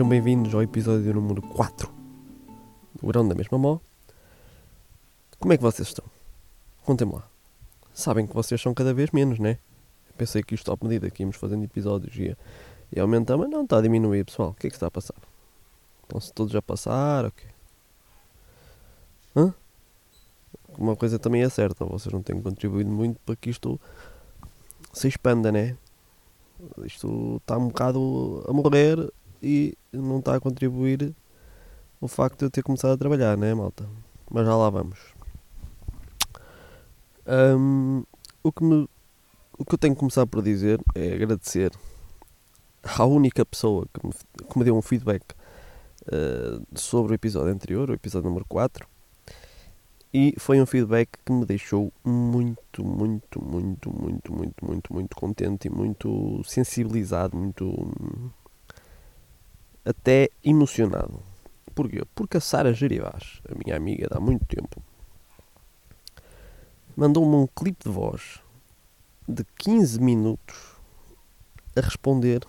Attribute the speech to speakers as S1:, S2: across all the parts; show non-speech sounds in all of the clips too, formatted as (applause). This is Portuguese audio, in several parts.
S1: Sejam bem-vindos ao episódio número 4 do Grão da Mesma Mó. Como é que vocês estão? Contem-me lá. Sabem que vocês são cada vez menos, né? Pensei que isto, à medida que íamos fazendo episódios, ia, ia aumentar, mas não, está a diminuir, pessoal. O que é que está a passar? Estão-se todos a passar? O quê? Hã? Uma coisa também é certa, vocês não têm contribuído muito para que isto se expanda, né? Isto está um bocado a morrer e não está a contribuir o facto de eu ter começado a trabalhar, né, malta? Mas já lá vamos. Hum, o, que me, o que eu tenho que começar por dizer é agradecer à única pessoa que me, que me deu um feedback uh, sobre o episódio anterior, o episódio número 4. E foi um feedback que me deixou muito, muito, muito, muito, muito, muito, muito contente e muito sensibilizado, muito. Até emocionado. Porquê? Porque a Sara Gerivás, a minha amiga de há muito tempo, mandou-me um clipe de voz de 15 minutos a responder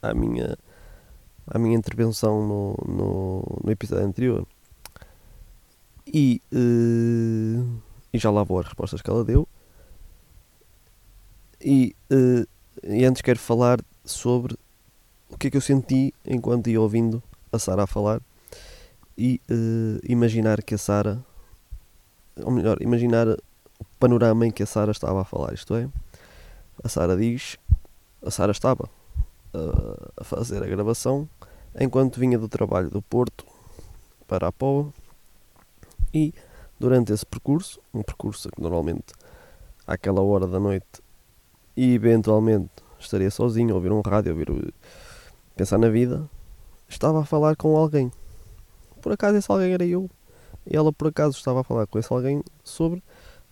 S1: à minha, à minha intervenção no, no, no episódio anterior. E, uh, e já lá vou as respostas que ela deu. E, uh, e antes quero falar sobre o que é que eu senti enquanto ia ouvindo a Sara a falar e uh, imaginar que a Sara, ou melhor, imaginar o panorama em que a Sara estava a falar. Isto é, a Sara diz, a Sara estava a fazer a gravação enquanto vinha do trabalho do Porto para a Póvoa e durante esse percurso, um percurso que normalmente àquela hora da noite e eventualmente estaria sozinho, a ouvir um rádio, a ouvir, pensar na vida, estava a falar com alguém. Por acaso esse alguém era eu. E ela por acaso estava a falar com esse alguém sobre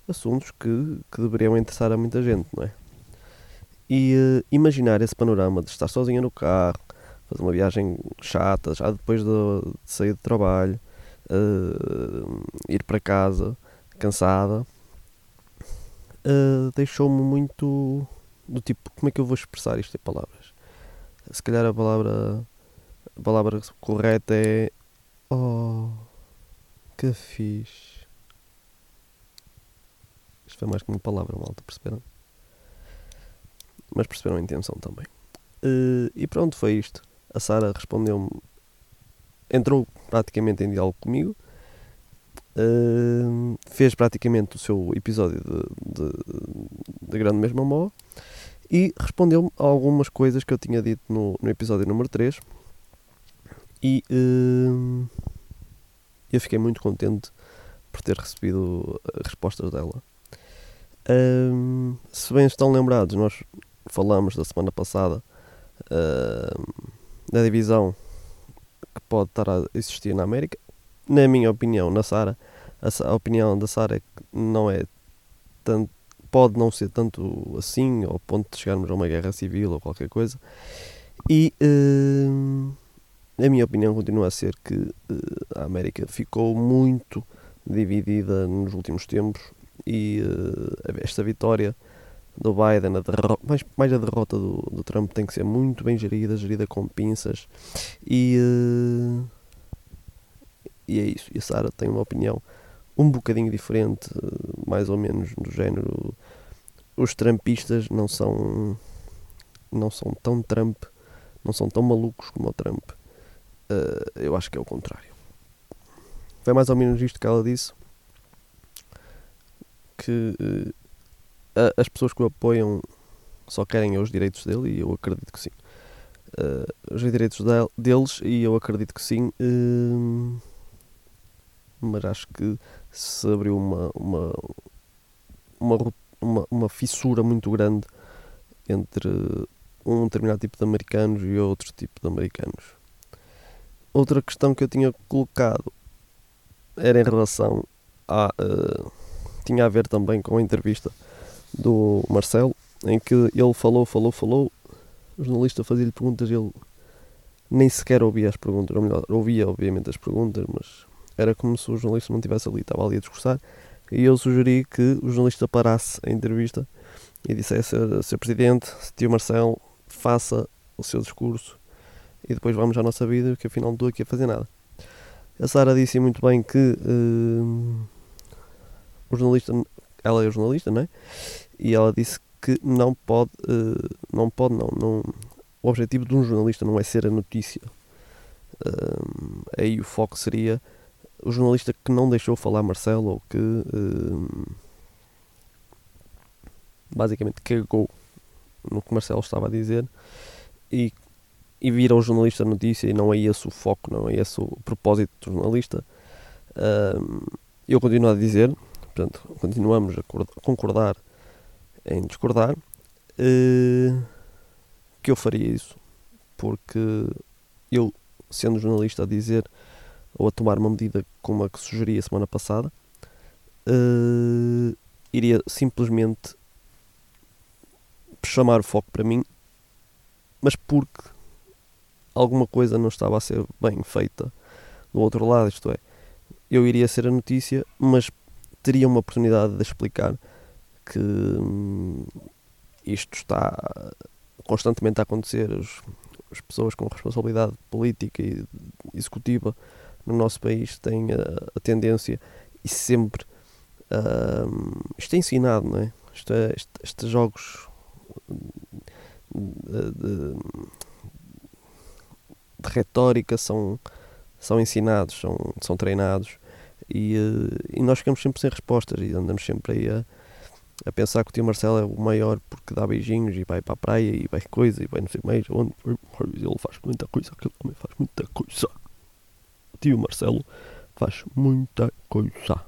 S1: assuntos que, que deveriam interessar a muita gente, não é? E uh, imaginar esse panorama de estar sozinha no carro, fazer uma viagem chata, já depois de, de sair do trabalho, uh, ir para casa cansada, uh, deixou-me muito do tipo, como é que eu vou expressar isto em palavras? Se calhar a palavra, a palavra correta é Oh, que fixe. Isto foi mais que uma palavra, malta, perceberam? Mas perceberam a intenção também. Uh, e pronto, foi isto. A Sara respondeu-me entrou praticamente em diálogo comigo, uh, fez praticamente o seu episódio de, de, de Grande Mesmo Mó e respondeu-me a algumas coisas que eu tinha dito no, no episódio número 3 e uh, eu fiquei muito contente por ter recebido respostas dela. Uh, se bem estão lembrados, nós falamos da semana passada uh, da divisão que pode estar a existir na América. Na minha opinião, na Sara, a, a, opinião da Sara é não é tanto, pode não ser tanto assim, ao ponto de chegarmos a uma guerra civil ou qualquer coisa. E uh, a minha opinião continua a ser que uh, a América ficou muito dividida nos últimos tempos e uh, esta vitória do Biden, a mais, mais a derrota do, do Trump tem que ser muito bem gerida, gerida com pinças. E, e é isso. E a Sara tem uma opinião um bocadinho diferente, mais ou menos do género. Os Trumpistas não são, não são tão Trump, não são tão malucos como o Trump. Uh, eu acho que é o contrário. Foi mais ou menos isto que ela disse. Que uh, as pessoas que o apoiam só querem os direitos dele e eu acredito que sim. Uh, os direitos de, deles e eu acredito que sim. Mas acho que se abriu uma, uma, uma, uma, uma fissura muito grande entre um determinado tipo de americanos e outro tipo de americanos. Outra questão que eu tinha colocado era em relação a. Uh, tinha a ver também com a entrevista do Marcelo, em que ele falou, falou, falou, o jornalista fazia-lhe perguntas e ele nem sequer ouvia as perguntas, ou melhor, ouvia obviamente as perguntas, mas era como se o jornalista não estivesse ali, estava ali a discursar, e eu sugeri que o jornalista parasse a entrevista e dissesse, Sr. Presidente, tio Marcelo, faça o seu discurso e depois vamos à nossa vida, que afinal não estou aqui a fazer nada. A Sara disse muito bem que uh, o jornalista, ela é jornalista, não é? E ela disse que não pode, uh, não pode, não, não, o objetivo de um jornalista não é ser a notícia. Uh, aí o foco seria o jornalista que não deixou falar Marcelo ou que basicamente cagou no que Marcelo estava a dizer e e vir ao jornalista a notícia e não é esse o foco, não é esse o propósito do jornalista. eu continuo a dizer, portanto, continuamos a concordar em discordar, uh, que eu faria isso, porque eu, sendo jornalista, a dizer ou a tomar uma medida como a que sugeri a semana passada, uh, iria simplesmente chamar o foco para mim, mas porque alguma coisa não estava a ser bem feita do outro lado, isto é, eu iria ser a notícia, mas teria uma oportunidade de explicar que hum, isto está constantemente a acontecer, os, as pessoas com responsabilidade política e executiva no nosso país têm a, a tendência e sempre uh, isto é ensinado, não é? Isto é este, estes jogos de, de, de retórica são, são ensinados, são, são treinados e, eh, e nós ficamos sempre sem respostas e andamos sempre aí a, a pensar que o tio Marcelo é o maior porque dá beijinhos e vai para a praia e vai coisa e vai não sei mais onde ele faz muita coisa, aquele homem faz muita coisa. Tio Marcelo faz muita coisa.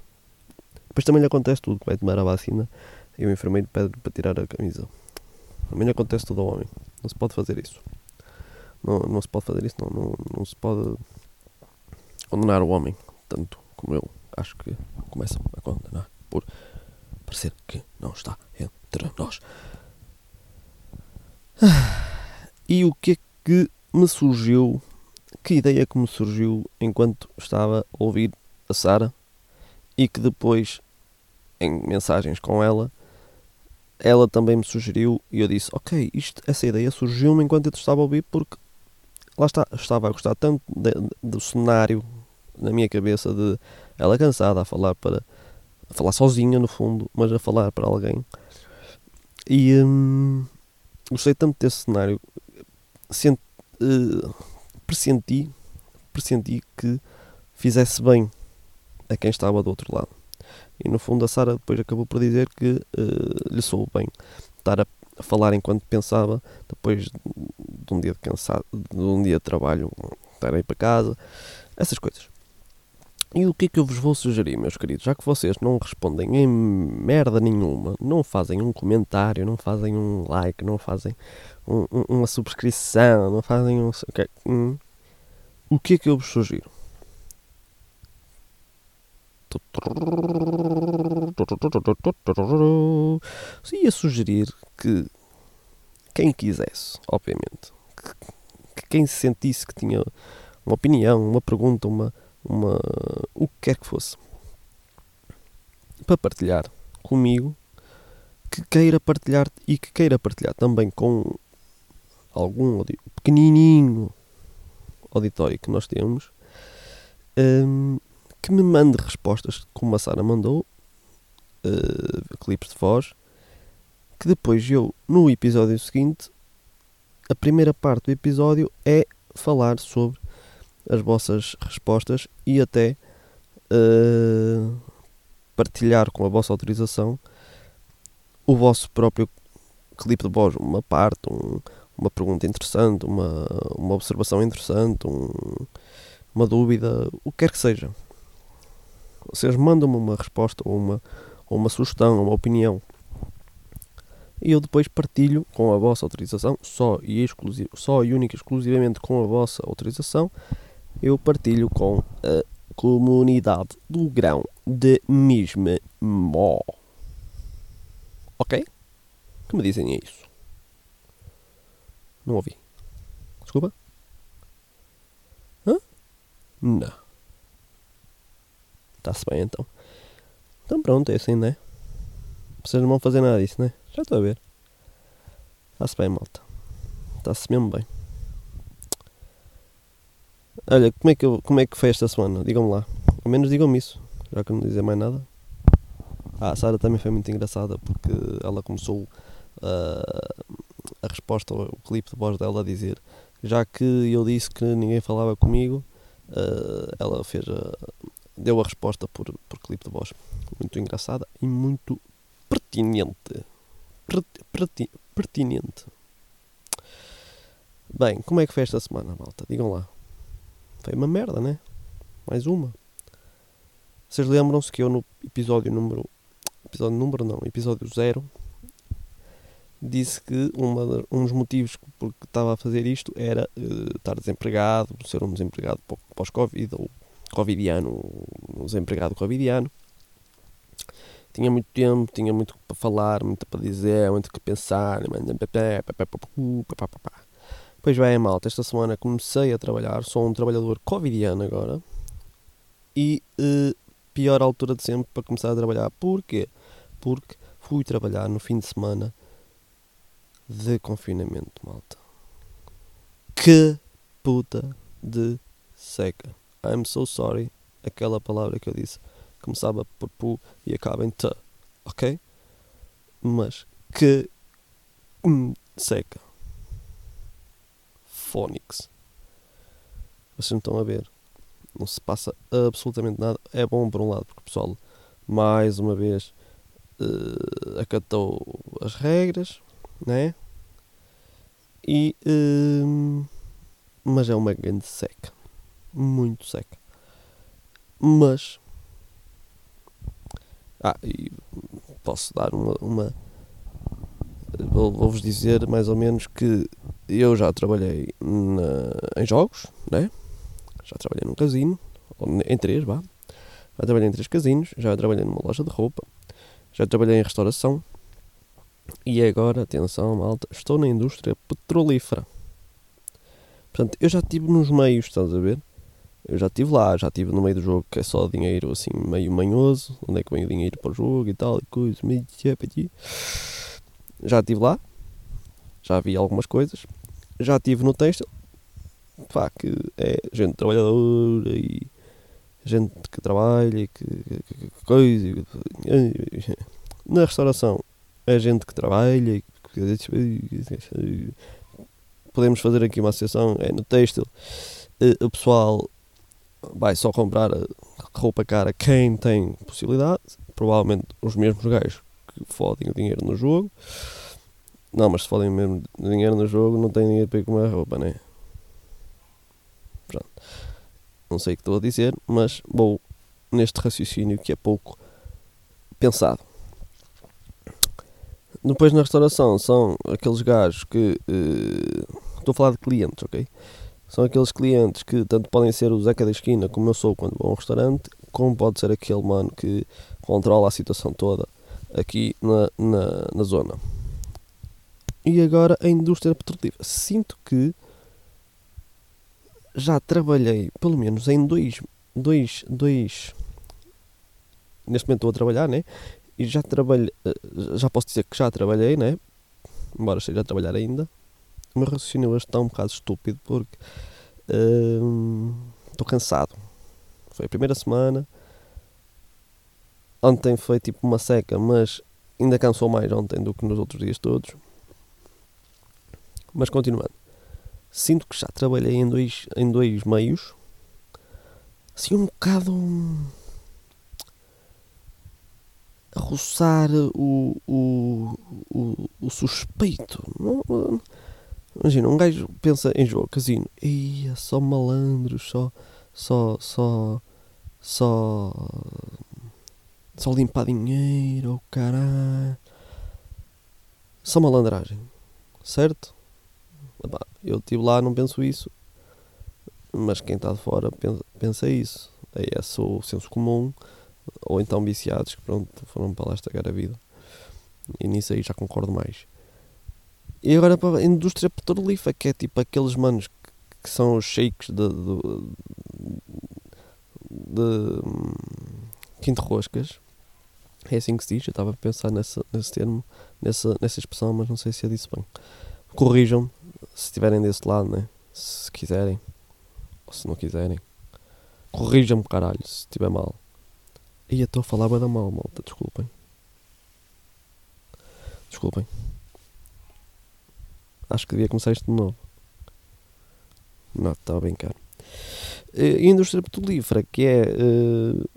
S1: Depois também lhe acontece tudo, vai tomar a vacina e o enfermeiro pede para tirar a camisa. Também lhe acontece tudo ao homem. Não se pode fazer isso. Não, não se pode fazer isso, não, não, não se pode condenar o homem, tanto como eu acho que começam a condenar por parecer que não está entre nós. E o que é que me surgiu? Que ideia que me surgiu enquanto estava a ouvir a Sara e que depois, em mensagens com ela, ela também me sugeriu e eu disse: Ok, isto, essa ideia surgiu-me enquanto eu estava a ouvir porque lá está, estava a gostar tanto de, de, do cenário na minha cabeça de ela cansada a falar para a falar sozinha no fundo, mas a falar para alguém. E hum, gostei tanto desse cenário, Sent, uh, pressenti, pressenti que fizesse bem a quem estava do outro lado. E no fundo a Sara depois acabou por dizer que uh, lhe soube bem estar a falar enquanto pensava, depois de um dia de cansado, de um dia de trabalho, estar aí para casa, essas coisas. E o que é que eu vos vou sugerir, meus queridos? Já que vocês não respondem em merda nenhuma, não fazem um comentário, não fazem um like, não fazem um, um, uma subscrição, não fazem um. Okay, hum, o que é que eu vos sugiro? ia sugerir que quem quisesse, obviamente, que, que, quem se sentisse que tinha uma opinião, uma pergunta, uma, uma o que quer que fosse, para partilhar comigo, que queira partilhar e que queira partilhar também com algum pequenininho auditório que nós temos, um, que me mande respostas como a Sara mandou, uh, clipes de voz, que depois eu, no episódio seguinte, a primeira parte do episódio é falar sobre as vossas respostas e até uh, partilhar com a vossa autorização o vosso próprio clipe de voz, uma parte, um, uma pergunta interessante, uma, uma observação interessante, um, uma dúvida, o que quer que seja. Vocês mandam-me uma resposta ou uma, ou uma sugestão, uma opinião. E eu depois partilho com a vossa autorização, só e, exclusivo, só e única exclusivamente com a vossa autorização, eu partilho com a comunidade do grão de Mismó. Ok? Que me dizem é isso? Não ouvi. Desculpa? Hã? Não. Está-se bem então. Então pronto, é assim, né? Vocês não vão fazer nada disso, né? Já estou a ver. Está-se bem, malta. Está-se mesmo bem. Olha, como é, que eu, como é que foi esta semana? Digam-me lá. Ao menos digam-me isso, já que não dizem mais nada. Ah, a Sara também foi muito engraçada porque ela começou uh, a resposta ao clipe de voz dela a dizer já que eu disse que ninguém falava comigo, uh, ela fez a, deu a resposta por, por clipe de voz. Muito engraçada e muito pertinente. Perti, pertinente. Bem, como é que foi esta semana, malta? Digam lá. Foi uma merda, né? Mais uma. Vocês lembram-se que eu no episódio número. Episódio número não, episódio zero disse que uma, um dos motivos porque estava a fazer isto era uh, estar desempregado, ser um desempregado pós-Covid ou covidiano, um desempregado covidiano. Tinha muito tempo, tinha muito para falar, muito para dizer, muito que pensar. Pois bem, malta, esta semana comecei a trabalhar, sou um trabalhador covidiano agora. E uh, pior altura de sempre para começar a trabalhar. Porquê? Porque fui trabalhar no fim de semana de confinamento, malta. Que puta de seca. I'm so sorry. Aquela palavra que eu disse começava por pu e acaba em t, ok? Mas que seca. Phonics. Vocês não estão a ver. Não se passa absolutamente nada. É bom por um lado, porque o pessoal, mais uma vez, uh, acatou as regras, né? E, uh, mas é uma grande seca. Muito seca. Mas. Ah, e posso dar uma. uma Vou-vos dizer mais ou menos que eu já trabalhei na, em jogos, né? Já trabalhei num casino, em três, vá. Já trabalhei em três casinos, já trabalhei numa loja de roupa, já trabalhei em restauração, e agora, atenção, malta, estou na indústria petrolífera. Portanto, eu já estive nos meios, estás a ver? Eu já estive lá, já estive no meio do jogo que é só dinheiro assim, meio manhoso, onde é que vem o dinheiro para o jogo e tal, e coisas, meio Já estive lá, já vi algumas coisas, já estive no texto, pá, que é gente trabalhadora e gente que trabalha e que, que, que coisa. Na restauração a gente que trabalha. Podemos fazer aqui uma associação, é no têxtil. Eh, o pessoal vai só comprar roupa cara quem tem possibilidade. Provavelmente os mesmos gajos que fodem o dinheiro no jogo. Não, mas se fodem mesmo dinheiro no jogo, não tem dinheiro para ir comer roupa, né? Pronto. Não sei o que estou a dizer, mas vou neste raciocínio que é pouco pensado. Depois na restauração são aqueles gajos que. Uh, estou a falar de clientes, ok? São aqueles clientes que tanto podem ser o Zeca da esquina, como eu sou quando vou a um restaurante, como pode ser aquele mano que controla a situação toda aqui na, na, na zona. E agora a indústria petrolífera. Sinto que já trabalhei pelo menos em dois, dois, dois. Neste momento estou a trabalhar, né? e já trabalhei, eh, já posso dizer que já trabalhei, né? Embora esteja a trabalhar ainda. O meu raciocínio hoje está um bocado estúpido porque hum, estou cansado. Foi a primeira semana. Ontem foi tipo uma seca, mas ainda cansou mais ontem do que nos outros dias todos. Mas continuando. Sinto que já trabalhei em dois, em dois meios. Assim um bocado a roçar o, o, o, o suspeito. Não, imagina, um gajo pensa em jogo, casino, ia só malandros, só, só, só, só, só limpar dinheiro, caralho. Só malandragem, certo? Eu estive lá, não penso isso, mas quem está de fora pensa, pensa isso. É esse o senso comum ou então viciados que pronto, foram para lá estragar a vida. E nisso aí já concordo mais. E agora para a indústria petrolífera, que é tipo aqueles manos que, que são os shakes de, de, de, quinto roscas. É assim que se diz, eu estava a pensar nesse termo, nessa, nessa expressão, mas não sei se é disso bem. Corrijam-me, se estiverem desse lado, né? Se quiserem. Ou se não quiserem. Corrijam-me, caralho, se estiver mal. Eu estou a falar da mal, malta, desculpem. Desculpem. Acho que devia começar isto de novo. Não, estava a brincar. Uh, indústria petrolífera, que é uh,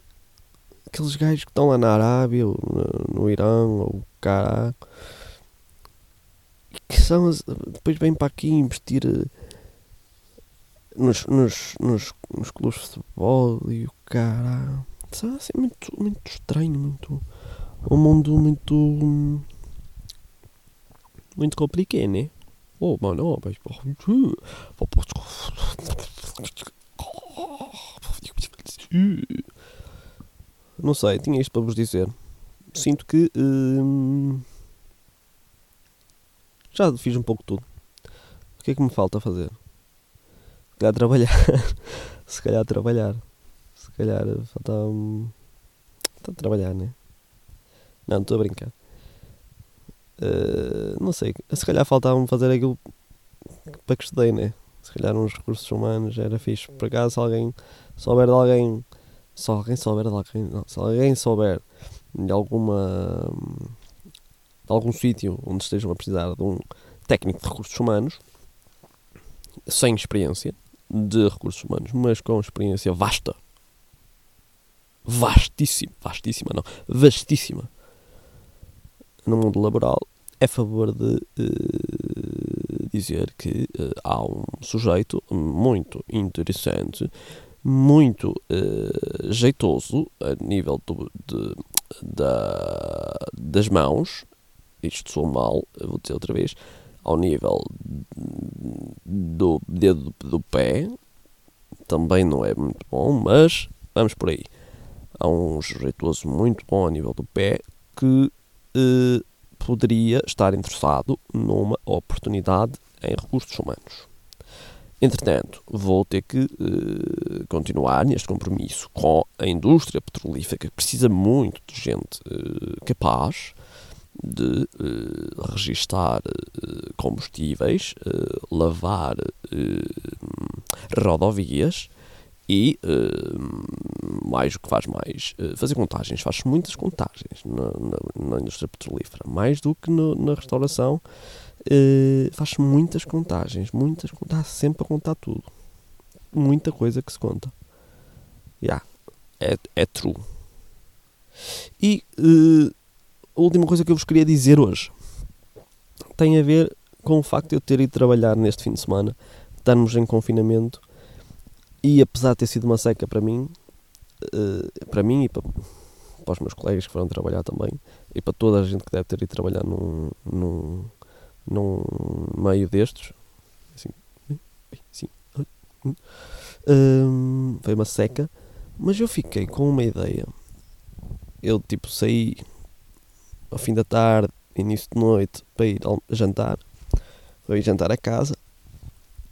S1: aqueles gajos que estão lá na Arábia, ou no, no Irão, ou e que são, depois vêm para aqui investir uh, nos, nos, nos, nos clubes de futebol e o cara. Sabe assim, muito, muito estranho, muito. Um mundo muito. Muito complicado, né? Oh, mano, oh, mas. Não sei, tinha isto para vos dizer. Sinto que. Hum, já fiz um pouco tudo. O que é que me falta fazer? Se calhar trabalhar. (laughs) Se calhar trabalhar. Se calhar falta. Um, falta trabalhar, né? Não, estou a brincar. Uh, não sei. Se calhar faltava-me fazer aquilo para que estudei, né? Se calhar uns recursos humanos era fixe. Por acaso, se alguém souber de alguém. Se alguém souber de alguém. Não, se alguém souber de alguma. De algum sítio onde estejam a precisar de um técnico de recursos humanos sem experiência de recursos humanos, mas com experiência vasta. Vastíssima, vastíssima não, vastíssima no mundo laboral, é a favor de uh, dizer que uh, há um sujeito muito interessante, muito uh, jeitoso a nível do, de, da, das mãos, isto sou mal, vou dizer outra vez, ao nível do dedo do pé, também não é muito bom, mas vamos por aí. Há um jeitoso muito bom a nível do pé que eh, poderia estar interessado numa oportunidade em recursos humanos. Entretanto, vou ter que uh, continuar neste compromisso com a indústria petrolífera, que precisa muito de gente uh, capaz de uh, registar combustíveis, lavar rodovias e, uh, mais o que faz mais, uh, fazer contagens. Faz muitas contagens na, na, na, indústria petrolífera, mais do que no, na restauração. Uh, faz muitas contagens, muitas, está sempre a contar tudo. Muita coisa que se conta. Yeah, é, é true. E a última coisa que eu vos queria dizer hoje tem a ver com o facto de eu ter ido trabalhar neste fim de semana, estarmos em confinamento e apesar de ter sido uma seca para mim, uh, para mim e para, para, os meus colegas que foram trabalhar também, e para toda a gente que deve ter ido trabalhar num, num, num meio destes, assim, sim, um, foi uma seca, mas eu fiquei com uma ideia. Eu tipo saí ao fim da tarde, início de noite, para ir jantar, para ir jantar a casa,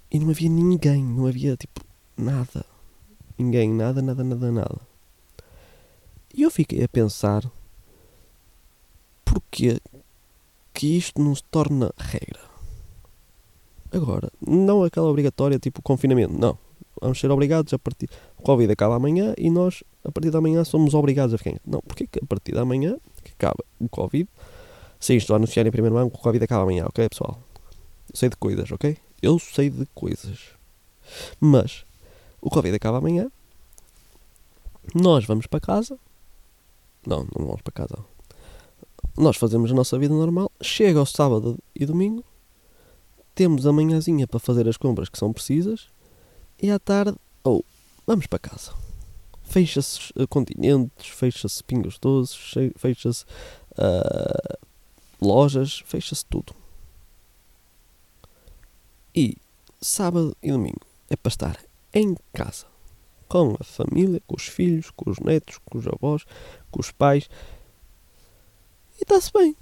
S1: e não havia ninguém, não havia tipo nada. Ninguém, nada, nada, nada, nada. E eu fiquei a pensar porque que isto não se torna regra. Agora, não aquela obrigatória tipo confinamento, não. Vamos ser obrigados a partir. O Covid acaba amanhã e nós, a partir da manhã, somos obrigados a ficar. Não, porque a partir da manhã que acaba o Covid, se isto anunciar em primeiro ano, o Covid acaba amanhã, ok, pessoal? Eu sei de coisas, ok? Eu sei de coisas. Mas o Covid acaba amanhã. Nós vamos para casa. Não, não vamos para casa. Nós fazemos a nossa vida normal. Chega ao sábado e domingo. Temos a manhãzinha para fazer as compras que são precisas. E à tarde, ou oh, vamos para casa. Fecha-se uh, continentes, fecha-se pingos doces, fecha-se uh, lojas, fecha-se tudo. E sábado e domingo é para estar em casa, com a família, com os filhos, com os netos, com os avós, com os pais. E está-se bem.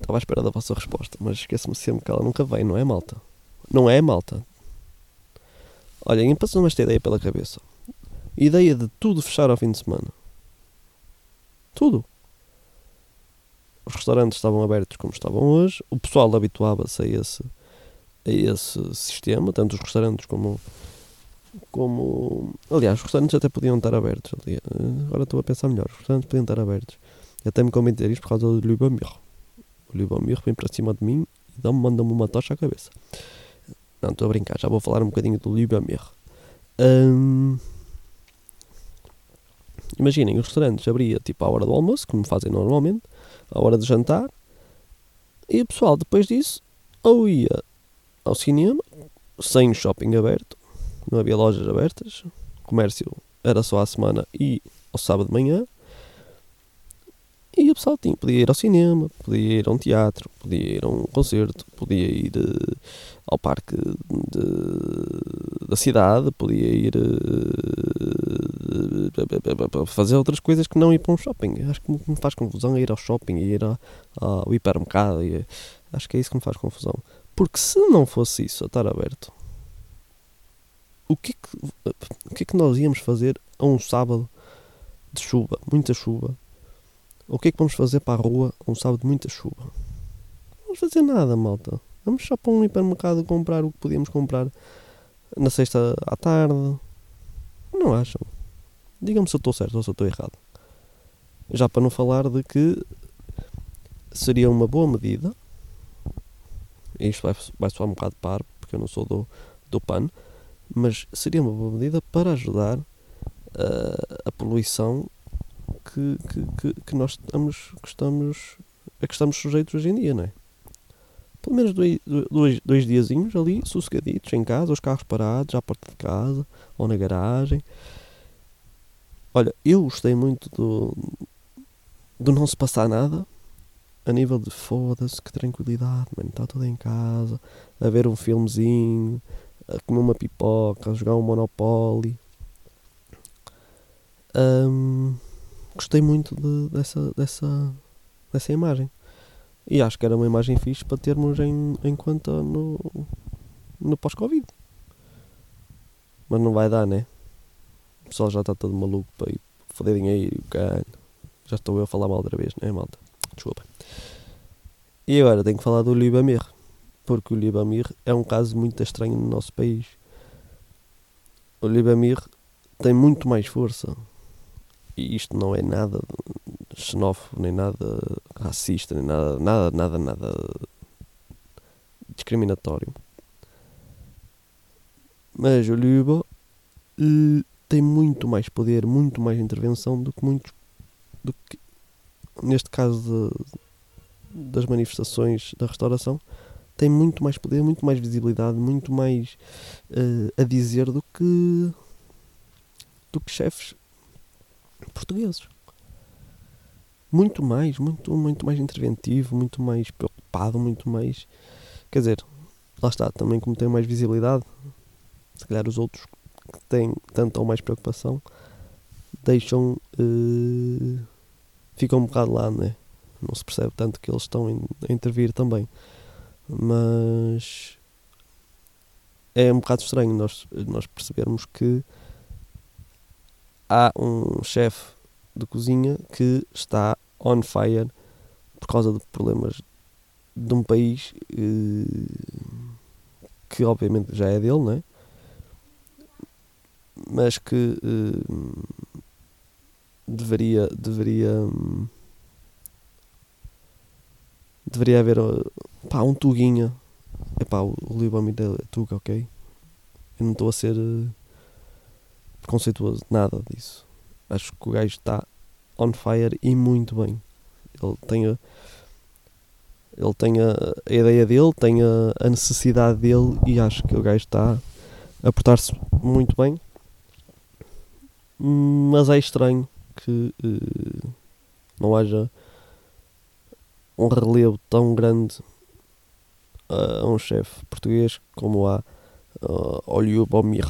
S1: Estava à espera da vossa resposta, mas esqueço-me sempre que ela nunca vem, não é, malta? Não é, malta? Olhem, passou-me esta ideia pela cabeça. Ideia de tudo fechar ao fim de semana. Tudo. os restaurantes estavam abertos como estavam hoje, o pessoal habituava-se a esse, a esse sistema, tanto os restaurantes como. como aliás, os restaurantes até podiam estar abertos. Agora estou a pensar melhor, os restaurantes podiam estar abertos. Eu até me dizer isto por causa do Lubomir. O Lubomir vem para cima de mim e dá-me, manda-me uma tocha à cabeça. Não, estou a brincar, já vou falar um bocadinho do Lubomir. Hum, imaginem, os restaurantes abria tipo à hora do almoço, como fazem normalmente, à hora de jantar, e o pessoal depois disso ou ia ao cinema, sem shopping aberto, não havia lojas abertas, comércio era só à semana e ao sábado de manhã, e o pessoal tinha, podia ir ao cinema, podia ir a um teatro, podia ir a um concerto, podia ir uh, ao parque de, da cidade, podia ir uh, fazer outras coisas que não ir para um shopping. Acho que me faz confusão ir ao shopping, ir ao, hipermercado. E, acho que é isso que me faz confusão. Porque se não fosse isso, a estar aberto, o que, é que, o que é que nós íamos fazer a um sábado de chuva, muita chuva? O que é que vamos fazer para a rua um sábado de muita chuva? Não vamos fazer nada, malta. Vamos só para um hipermercado comprar o que podíamos comprar na sexta à tarde. Não acham? Digam-me se eu estou certo ou se eu estou errado. Já para não falar de que seria uma boa medida. Isto vai, vai soar um bocado par, porque eu não sou do, do PAN, mas seria uma boa medida para ajudar uh, a poluição que, que, que, que nós estamos, que estamos, a que estamos sujeitos hoje em dia, não é? Pelo menos dois, dois, dois diazinhos ali, sossegaditos, em casa, os carros parados, à porta de casa, ou na garagem. Olha, eu gostei muito do, do não se passar nada, a nível de foda-se, que tranquilidade, mano, está tudo em casa, a ver um filmezinho, a comer uma pipoca, a jogar um Monopoly. Um, gostei muito de, dessa, dessa, dessa imagem. E acho que era uma imagem fixe para termos em, em conta no, no pós-Covid. Mas não vai dar, né? O pessoal já está todo maluco para ir foder dinheiro caralho. Já estou eu a falar mal outra vez, né, malta? Desculpa. E agora tenho que falar do Libamir. Porque o Libamir é um caso muito estranho no nosso país. O Libamir tem muito mais força e isto não é nada xenófobo, nem nada racista, nem nada, nada, nada, nada discriminatório. Mas o Luba uh, tem muito mais poder, muito mais intervenção do que muitos, do que, neste caso de, das manifestações da restauração, tem muito mais poder, muito mais visibilidade, muito mais uh, a dizer do que do que chefes portugueses. Muito mais, muito, muito mais interventivo, muito mais preocupado, muito mais. Quer dizer, lá está, também como tem mais visibilidade, se calhar os outros que têm tanto ou mais preocupação deixam. Uh, ficam um bocado lá, né? Não se percebe tanto que eles estão a intervir também. Mas é um bocado estranho nós, nós percebermos que há um chefe de cozinha que está on fire por causa de problemas de um país eh, que obviamente já é dele, não é? Mas que eh, deveria deveria deveria haver pá, um tuguinha pá, o Libomir é tuga, ok? Eu não estou a ser preconceituoso, nada disso. Acho que o gajo está on fire e muito bem. Ele tem a, ele tem a, a ideia dele, tem a, a, necessidade dele e acho que o gajo está a portar-se muito bem. Mas é estranho que uh, não haja um relevo tão grande a um chefe português como há uh, Olho Bomir.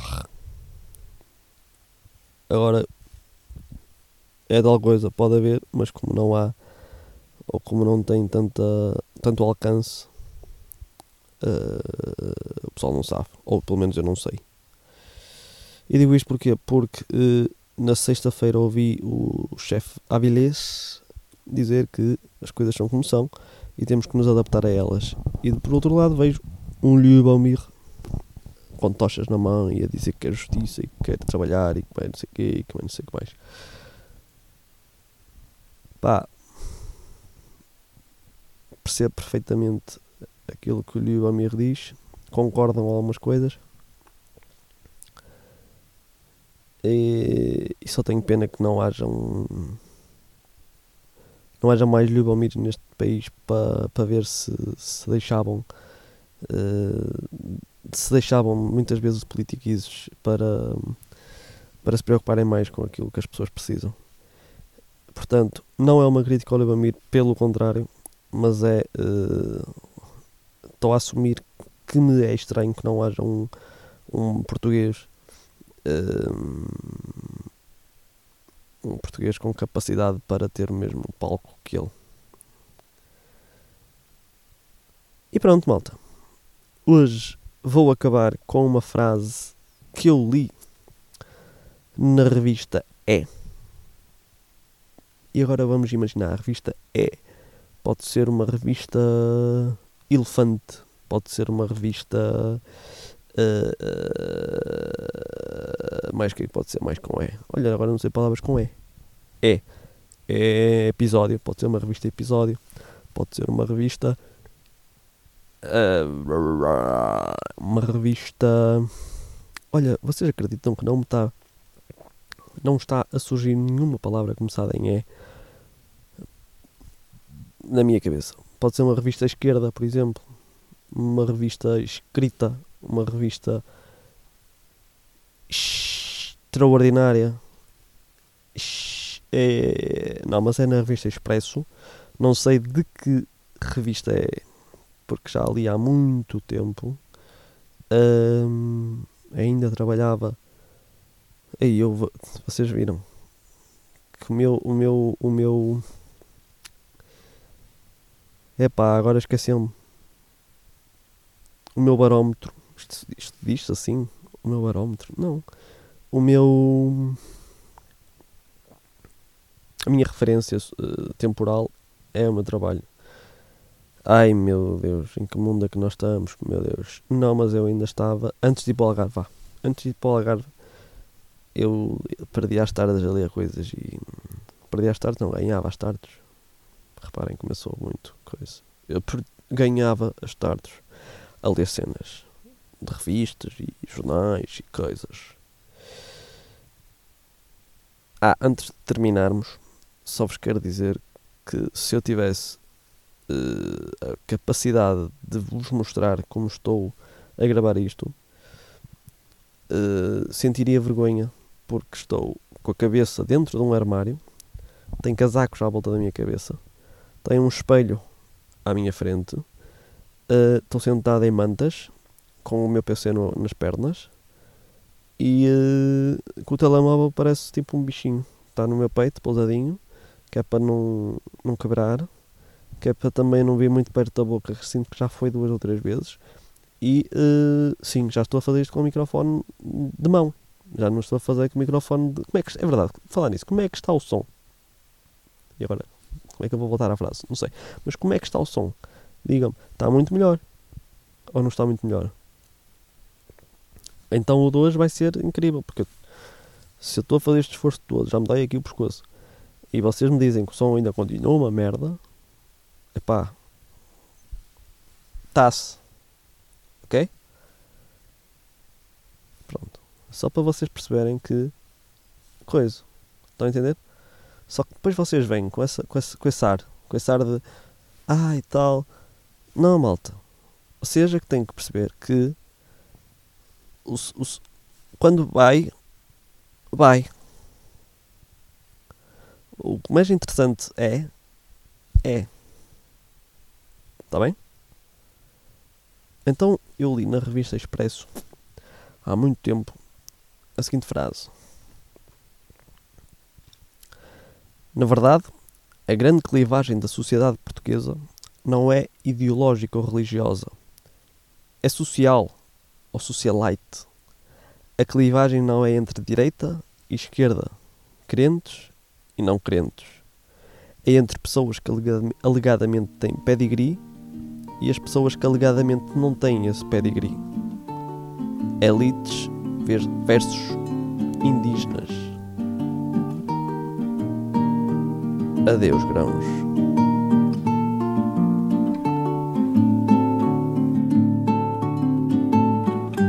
S1: Agora, é de alguma coisa, pode haver, mas como não há, ou como não tem tanta, tanto alcance, uh, o pessoal não sabe, ou pelo menos eu não sei. E digo isto porquê? Porque uh, na sexta-feira ouvi o chefe Avilés dizer que as coisas são como são e temos que nos adaptar a elas. E por outro lado vejo um Lubomir com tochas na mão e a dizer que quer justiça e que quer trabalhar e que vai não sei o quê e que vai não sei o que mais. Pá, percebo perfeitamente aquilo que o Lubomir diz, concordam algumas coisas. E, e, só tenho pena que não haja um, não haja mais Lubomir neste país para pa ver se, se deixavam uh, se deixavam muitas vezes os politiquizos para, para se preocuparem mais com aquilo que as pessoas precisam. Portanto, não é uma crítica ao Lubomir, pelo contrário, mas é. Estou uh, a assumir que me é estranho que não haja um, um português. Uh, um português com capacidade para ter o mesmo palco que ele. E pronto, malta. Hoje vou acabar com uma frase que eu li na revista E. E agora vamos imaginar, a revista E pode ser uma revista elefante, pode ser uma revista uh, uh, mais que pode ser mais com E. Olha, agora não sei palavras com E. E. É episódio, pode ser uma revista episódio, pode ser uma revista Uh, uma revista. Olha, vocês acreditam que não está. Não está a surgir nenhuma palavra começada em E na minha cabeça. Pode ser uma revista esquerda, por exemplo. Uma revista escrita. Uma revista extraordinária. É... Não, mas é na revista Expresso. Não sei de que revista é porque já ali há muito tempo um, ainda trabalhava. Aí eu vocês viram que o meu o meu o meu epá, agora esqueci-me o meu barómetro isto, isto diz assim o meu barómetro não o meu a minha referência uh, temporal é o meu trabalho Ai meu Deus, em que mundo é que nós estamos? Meu Deus. Não, mas eu ainda estava. Antes de ir para o Algarve, vá. Antes de ir para o Algarve, eu perdi as tardes a ler coisas e. Perdi as tardes, não, ganhava as tardes. Reparem, começou muito coisa. Eu ganhava as tardes a ler cenas de revistas e jornais e coisas. Ah, antes de terminarmos, só vos quero dizer que se eu tivesse uh, a capacidade de vos mostrar como estou a gravar isto, uh, sentiria vergonha porque estou com a cabeça dentro de um armário, tenho casacos à volta da minha cabeça, tenho um espelho à minha frente, uh, estou sentado em mantas com o meu PC no, nas pernas e uh, com o telemóvel parece tipo um bichinho. Está no meu peito, pousadinho, que é para não, não quebrar que é para também não vir muito perto da boca, sinto que já foi duas ou três vezes. E uh, sim, já estou a fazer isto com o microfone de mão. Já não estou a fazer com o microfone de. Como é que é verdade, falar nisso, como é que está o som? E agora, como é que eu vou voltar à frase? Não sei. Mas como é que está o som? Digam-me, está muito melhor? Ou não está muito melhor? Então o de hoje vai ser incrível, porque se eu estou a fazer este esforço todo, já me dei aqui o pescoço, e vocês me dizem que o som ainda continua uma merda, Epá. Tá-se. Ok? Pronto. Só para vocês perceberem que. Coisa. Estão a entender? Só que depois vocês vêm com, essa, com, esse, com esse ar. Com esse ar de. Ah, e tal. Não, malta. Ou seja, que tem que perceber que. Os, os, quando vai. Vai. O mais interessante é. É. Está bem? Então eu li na revista Expresso há muito tempo a seguinte frase: Na verdade, a grande clivagem da sociedade portuguesa não é ideológica ou religiosa, é social ou socialite. A clivagem não é entre direita e esquerda, crentes e não crentes. é entre pessoas que alegadamente têm pedigree e as pessoas que alegadamente não têm esse pedigree. Elites versus indígenas. Adeus, grãos.